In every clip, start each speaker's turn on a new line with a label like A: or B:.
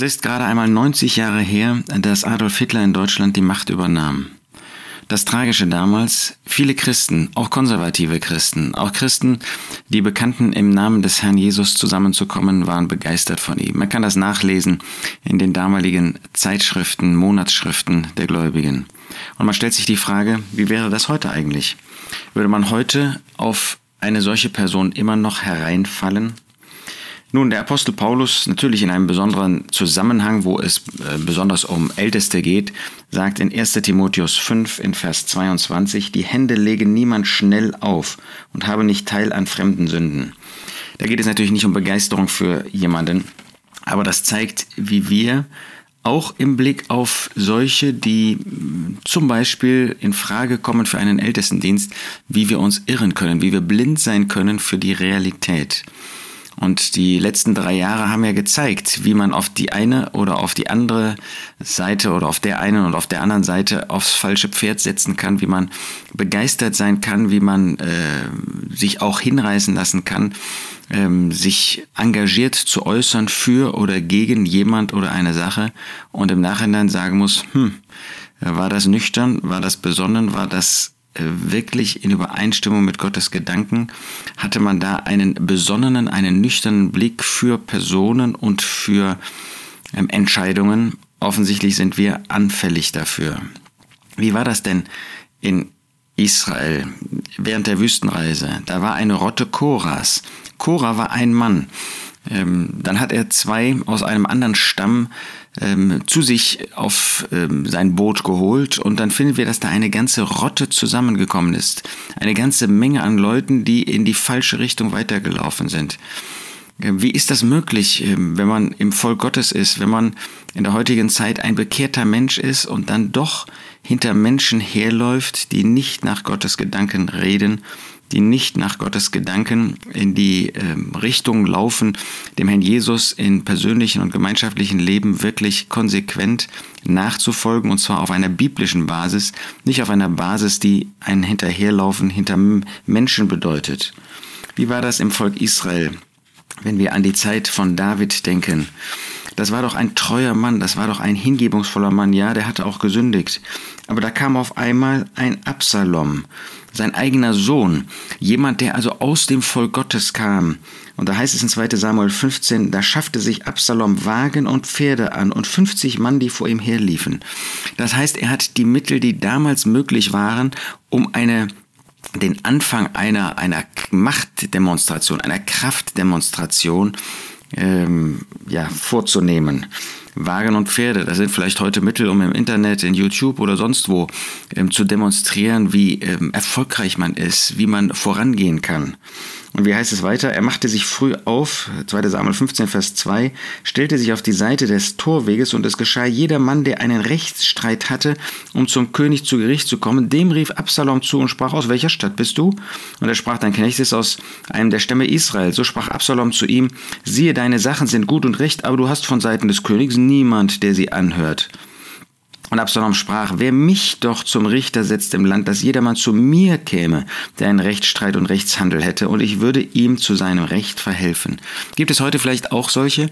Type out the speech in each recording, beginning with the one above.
A: Es ist gerade einmal 90 Jahre her, dass Adolf Hitler in Deutschland die Macht übernahm. Das Tragische damals, viele Christen, auch konservative Christen, auch Christen, die bekannten, im Namen des Herrn Jesus zusammenzukommen, waren begeistert von ihm. Man kann das nachlesen in den damaligen Zeitschriften, Monatsschriften der Gläubigen. Und man stellt sich die Frage, wie wäre das heute eigentlich? Würde man heute auf eine solche Person immer noch hereinfallen? Nun, der Apostel Paulus, natürlich in einem besonderen Zusammenhang, wo es äh, besonders um Älteste geht, sagt in 1 Timotheus 5 in Vers 22, die Hände legen niemand schnell auf und habe nicht Teil an fremden Sünden. Da geht es natürlich nicht um Begeisterung für jemanden, aber das zeigt, wie wir auch im Blick auf solche, die mm, zum Beispiel in Frage kommen für einen Ältestendienst, wie wir uns irren können, wie wir blind sein können für die Realität. Und die letzten drei Jahre haben ja gezeigt, wie man auf die eine oder auf die andere Seite oder auf der einen und auf der anderen Seite aufs falsche Pferd setzen kann, wie man begeistert sein kann, wie man äh, sich auch hinreißen lassen kann, ähm, sich engagiert zu äußern für oder gegen jemand oder eine Sache und im Nachhinein sagen muss, hm, war das nüchtern, war das besonnen, war das wirklich in Übereinstimmung mit Gottes Gedanken, hatte man da einen besonnenen, einen nüchternen Blick für Personen und für ähm, Entscheidungen. Offensichtlich sind wir anfällig dafür. Wie war das denn in Israel während der Wüstenreise? Da war eine Rotte Koras. Korah war ein Mann. Ähm, dann hat er zwei aus einem anderen Stamm ähm, zu sich auf ähm, sein Boot geholt und dann finden wir, dass da eine ganze Rotte zusammengekommen ist. Eine ganze Menge an Leuten, die in die falsche Richtung weitergelaufen sind. Ähm, wie ist das möglich, ähm, wenn man im Volk Gottes ist, wenn man in der heutigen Zeit ein bekehrter Mensch ist und dann doch hinter Menschen herläuft, die nicht nach Gottes Gedanken reden die nicht nach Gottes Gedanken in die äh, Richtung laufen, dem Herrn Jesus in persönlichen und gemeinschaftlichen Leben wirklich konsequent nachzufolgen, und zwar auf einer biblischen Basis, nicht auf einer Basis, die ein Hinterherlaufen hinter Menschen bedeutet. Wie war das im Volk Israel, wenn wir an die Zeit von David denken? Das war doch ein treuer Mann, das war doch ein hingebungsvoller Mann, ja, der hatte auch gesündigt. Aber da kam auf einmal ein Absalom sein eigener Sohn, jemand, der also aus dem Volk Gottes kam. Und da heißt es in 2 Samuel 15, da schaffte sich Absalom Wagen und Pferde an und 50 Mann, die vor ihm herliefen. Das heißt, er hat die Mittel, die damals möglich waren, um eine den Anfang einer, einer Machtdemonstration, einer Kraftdemonstration ähm, ja, vorzunehmen. Wagen und Pferde, das sind vielleicht heute Mittel, um im Internet, in YouTube oder sonst wo ähm, zu demonstrieren, wie ähm, erfolgreich man ist, wie man vorangehen kann. Und wie heißt es weiter? Er machte sich früh auf, 2 Samuel 15, Vers 2, stellte sich auf die Seite des Torweges und es geschah jeder Mann, der einen Rechtsstreit hatte, um zum König zu Gericht zu kommen, dem rief Absalom zu und sprach, aus welcher Stadt bist du? Und er sprach, dein Knecht ist aus einem der Stämme Israel. So sprach Absalom zu ihm, siehe, deine Sachen sind gut und recht, aber du hast von Seiten des Königs niemand, der sie anhört. Und Absalom sprach, wer mich doch zum Richter setzt im Land, dass jedermann zu mir käme, der einen Rechtsstreit und Rechtshandel hätte, und ich würde ihm zu seinem Recht verhelfen. Gibt es heute vielleicht auch solche,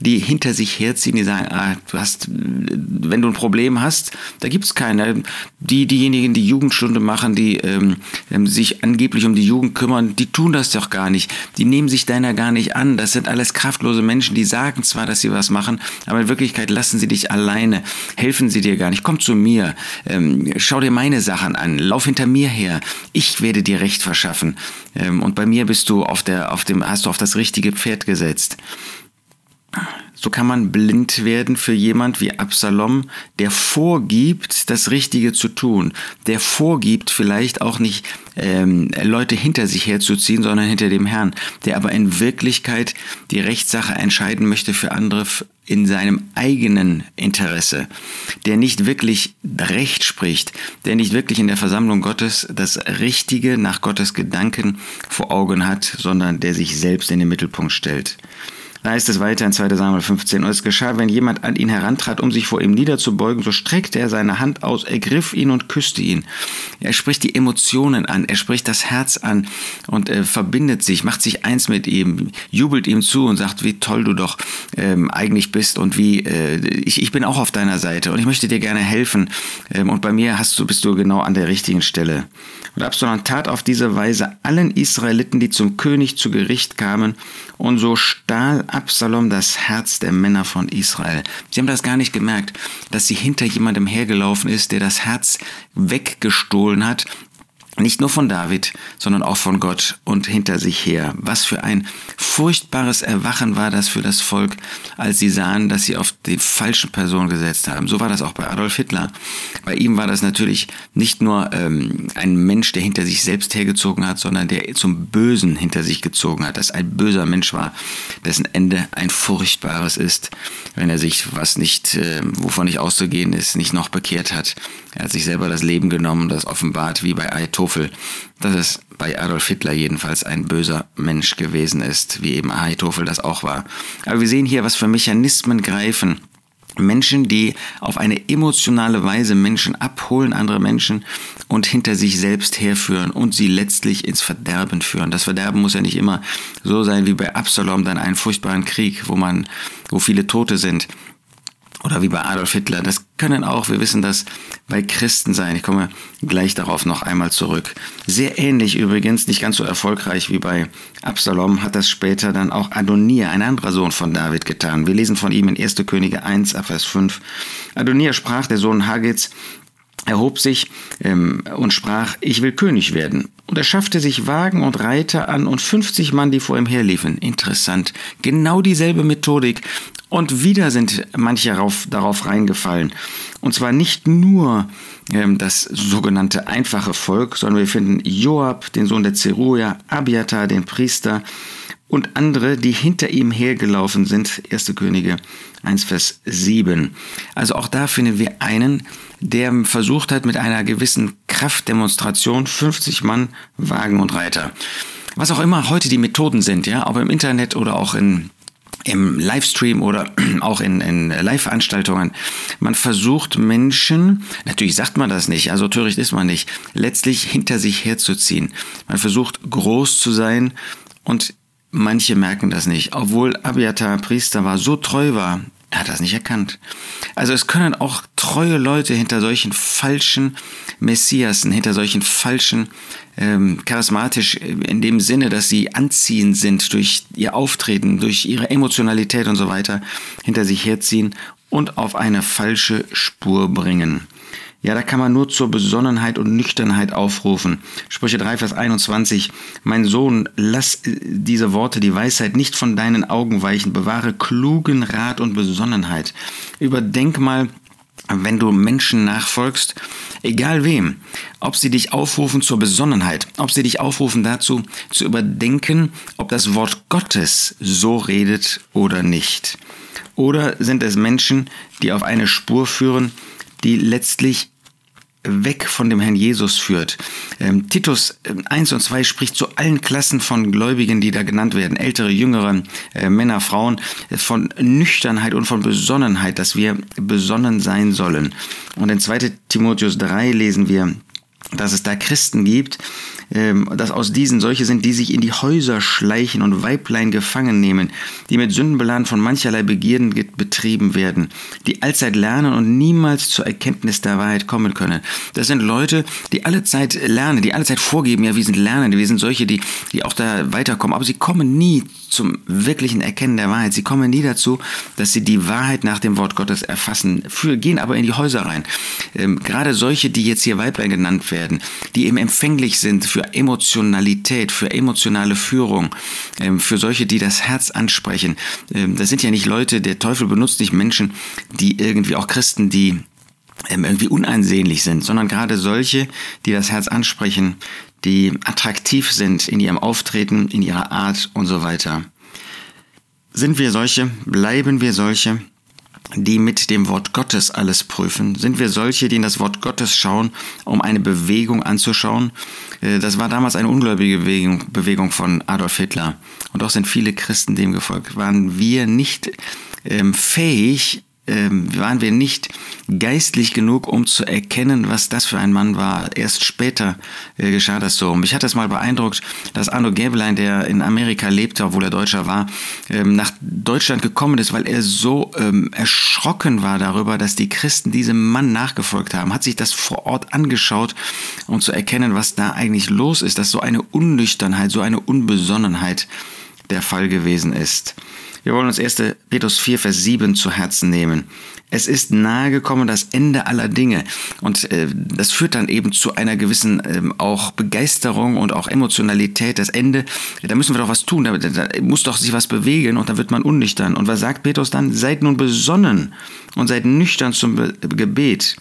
A: die hinter sich herziehen, die sagen, ah, du hast, wenn du ein Problem hast, da gibt es keine. Die, diejenigen, die Jugendstunde machen, die ähm, ähm, sich angeblich um die Jugend kümmern, die tun das doch gar nicht. Die nehmen sich deiner gar nicht an. Das sind alles kraftlose Menschen, die sagen zwar, dass sie was machen, aber in Wirklichkeit lassen sie dich alleine, helfen sie dir dir gar nicht. Komm zu mir. Ähm, schau dir meine Sachen an. Lauf hinter mir her. Ich werde dir Recht verschaffen. Ähm, und bei mir bist du auf der, auf dem, hast du auf das richtige Pferd gesetzt. So kann man blind werden für jemand wie Absalom, der vorgibt, das Richtige zu tun, der vorgibt, vielleicht auch nicht ähm, Leute hinter sich herzuziehen, sondern hinter dem Herrn, der aber in Wirklichkeit die Rechtssache entscheiden möchte für andere in seinem eigenen Interesse, der nicht wirklich Recht spricht, der nicht wirklich in der Versammlung Gottes das Richtige nach Gottes Gedanken vor Augen hat, sondern der sich selbst in den Mittelpunkt stellt. Da heißt es weiter in 2 Samuel 15. Und es geschah, wenn jemand an ihn herantrat, um sich vor ihm niederzubeugen, so streckte er seine Hand aus, ergriff ihn und küsste ihn. Er spricht die Emotionen an, er spricht das Herz an und äh, verbindet sich, macht sich eins mit ihm, jubelt ihm zu und sagt, wie toll du doch ähm, eigentlich bist und wie äh, ich, ich bin auch auf deiner Seite und ich möchte dir gerne helfen. Ähm, und bei mir hast du, bist du genau an der richtigen Stelle. Und Absalom tat auf diese Weise allen Israeliten, die zum König zu Gericht kamen, und so stahl Absalom das Herz der Männer von Israel. Sie haben das gar nicht gemerkt, dass sie hinter jemandem hergelaufen ist, der das Herz weggestohlen hat nicht nur von David, sondern auch von Gott und hinter sich her. Was für ein furchtbares Erwachen war das für das Volk, als sie sahen, dass sie auf die falsche Person gesetzt haben. So war das auch bei Adolf Hitler. Bei ihm war das natürlich nicht nur ähm, ein Mensch, der hinter sich selbst hergezogen hat, sondern der zum Bösen hinter sich gezogen hat, dass ein böser Mensch war, dessen Ende ein furchtbares ist, wenn er sich, was nicht, äh, wovon nicht auszugehen ist, nicht noch bekehrt hat. Er hat sich selber das Leben genommen, das offenbart wie bei Ayatollah Teufel, dass es bei Adolf Hitler jedenfalls ein böser Mensch gewesen ist, wie eben Ahitophel das auch war. Aber wir sehen hier, was für Mechanismen greifen. Menschen, die auf eine emotionale Weise Menschen abholen, andere Menschen und hinter sich selbst herführen und sie letztlich ins Verderben führen. Das Verderben muss ja nicht immer so sein wie bei Absalom, dann einen furchtbaren Krieg, wo man, wo viele Tote sind oder wie bei Adolf Hitler. Das können auch, wir wissen das, bei Christen sein. Ich komme gleich darauf noch einmal zurück. Sehr ähnlich übrigens, nicht ganz so erfolgreich wie bei Absalom, hat das später dann auch Adonir, ein anderer Sohn von David, getan. Wir lesen von ihm in 1. Könige 1, Vers 5. Adonir sprach, der Sohn Hagits, erhob sich ähm, und sprach, ich will König werden. Und er schaffte sich Wagen und Reiter an und 50 Mann, die vor ihm herliefen. Interessant. Genau dieselbe Methodik. Und wieder sind manche darauf, darauf reingefallen. Und zwar nicht nur ähm, das sogenannte einfache Volk, sondern wir finden Joab, den Sohn der Zeruja, Abiatar, den Priester, und andere, die hinter ihm hergelaufen sind. 1. Könige 1, Vers 7. Also auch da finden wir einen, der versucht hat, mit einer gewissen Kraftdemonstration 50 Mann, Wagen und Reiter. Was auch immer heute die Methoden sind, ja, ob im Internet oder auch in im Livestream oder auch in, in Live-Veranstaltungen. Man versucht Menschen, natürlich sagt man das nicht, also töricht ist man nicht, letztlich hinter sich herzuziehen. Man versucht groß zu sein und manche merken das nicht. Obwohl Abiatar Priester war, so treu war, er hat das nicht erkannt. Also es können auch treue Leute hinter solchen falschen Messiasen, hinter solchen falschen, ähm, charismatisch in dem Sinne, dass sie anziehend sind durch ihr Auftreten, durch ihre Emotionalität und so weiter, hinter sich herziehen und auf eine falsche Spur bringen. Ja, da kann man nur zur Besonnenheit und Nüchternheit aufrufen. Sprüche 3, Vers 21. Mein Sohn, lass äh, diese Worte, die Weisheit nicht von deinen Augen weichen. Bewahre klugen Rat und Besonnenheit. Überdenk mal, wenn du Menschen nachfolgst, egal wem, ob sie dich aufrufen zur Besonnenheit, ob sie dich aufrufen dazu, zu überdenken, ob das Wort Gottes so redet oder nicht. Oder sind es Menschen, die auf eine Spur führen, die letztlich weg von dem Herrn Jesus führt. Ähm, Titus 1 ähm, und 2 spricht zu allen Klassen von Gläubigen, die da genannt werden, ältere, jüngere, äh, Männer, Frauen, äh, von Nüchternheit und von Besonnenheit, dass wir besonnen sein sollen. Und in 2 Timotheus 3 lesen wir, dass es da Christen gibt, ähm, dass aus diesen solche sind, die sich in die Häuser schleichen und Weiblein gefangen nehmen, die mit Sündenbeladen von mancherlei Begierden betrieben werden, die allzeit lernen und niemals zur Erkenntnis der Wahrheit kommen können. Das sind Leute, die alle Zeit lernen, die alle Zeit vorgeben, ja, wir sind Lernende, wir sind solche, die, die auch da weiterkommen, aber sie kommen nie zum wirklichen Erkennen der Wahrheit. Sie kommen nie dazu, dass sie die Wahrheit nach dem Wort Gottes erfassen, für, gehen aber in die Häuser rein. Ähm, gerade solche, die jetzt hier Weiblein genannt werden, die eben empfänglich sind für Emotionalität, für emotionale Führung, ähm, für solche, die das Herz ansprechen. Ähm, das sind ja nicht Leute, der Teufel benutzt nicht Menschen, die irgendwie auch Christen, die ähm, irgendwie uneinsehnlich sind, sondern gerade solche, die das Herz ansprechen, die attraktiv sind in ihrem Auftreten, in ihrer Art und so weiter. Sind wir solche? Bleiben wir solche? Die mit dem Wort Gottes alles prüfen? Sind wir solche, die in das Wort Gottes schauen, um eine Bewegung anzuschauen? Äh, das war damals eine ungläubige Bewegung, Bewegung von Adolf Hitler. Und doch sind viele Christen dem gefolgt. Waren wir nicht ähm, fähig, ähm, waren wir nicht geistlich genug, um zu erkennen, was das für ein Mann war. Erst später äh, geschah das so. Mich hat das mal beeindruckt, dass Arno Gäbelein, der in Amerika lebte, obwohl er Deutscher war, ähm, nach Deutschland gekommen ist, weil er so ähm, erschrocken war darüber, dass die Christen diesem Mann nachgefolgt haben. Hat sich das vor Ort angeschaut, um zu erkennen, was da eigentlich los ist, dass so eine Unnüchternheit, so eine Unbesonnenheit der Fall gewesen ist. Wir wollen uns 1. Petrus 4, Vers 7 zu Herzen nehmen. Es ist nahegekommen das Ende aller Dinge. Und äh, das führt dann eben zu einer gewissen ähm, auch Begeisterung und auch Emotionalität. Das Ende, da müssen wir doch was tun, da, da muss doch sich was bewegen und dann wird man unnüchtern. Und was sagt Petrus dann? Seid nun besonnen und seid nüchtern zum Be Gebet.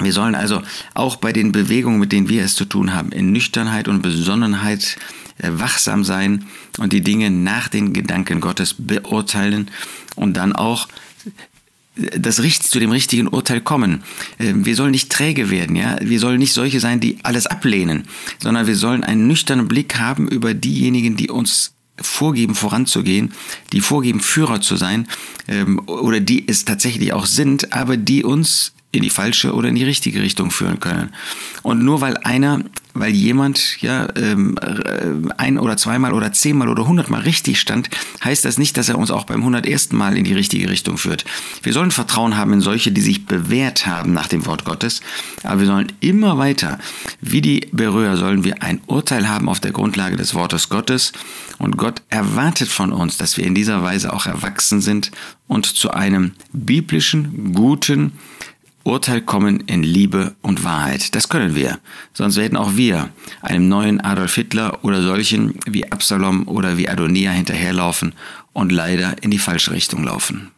A: Wir sollen also auch bei den Bewegungen, mit denen wir es zu tun haben, in Nüchternheit und Besonnenheit äh, wachsam sein und die Dinge nach den Gedanken Gottes beurteilen und dann auch das zu dem richtigen Urteil kommen. Ähm, wir sollen nicht träge werden, ja. Wir sollen nicht solche sein, die alles ablehnen, sondern wir sollen einen nüchternen Blick haben über diejenigen, die uns vorgeben, voranzugehen, die vorgeben, Führer zu sein, ähm, oder die es tatsächlich auch sind, aber die uns in die falsche oder in die richtige Richtung führen können. Und nur weil einer weil jemand ja ähm, äh, ein oder zweimal oder zehnmal oder hundertmal richtig stand, heißt das nicht, dass er uns auch beim hundertersten Mal in die richtige Richtung führt. Wir sollen Vertrauen haben in solche, die sich bewährt haben nach dem Wort Gottes, aber wir sollen immer weiter, wie die Berührer, sollen wir ein Urteil haben auf der Grundlage des Wortes Gottes und Gott erwartet von uns, dass wir in dieser Weise auch erwachsen sind und zu einem biblischen, guten, Urteil kommen in Liebe und Wahrheit. Das können wir. Sonst werden auch wir einem neuen Adolf Hitler oder solchen wie Absalom oder wie Adonia hinterherlaufen und leider in die falsche Richtung laufen.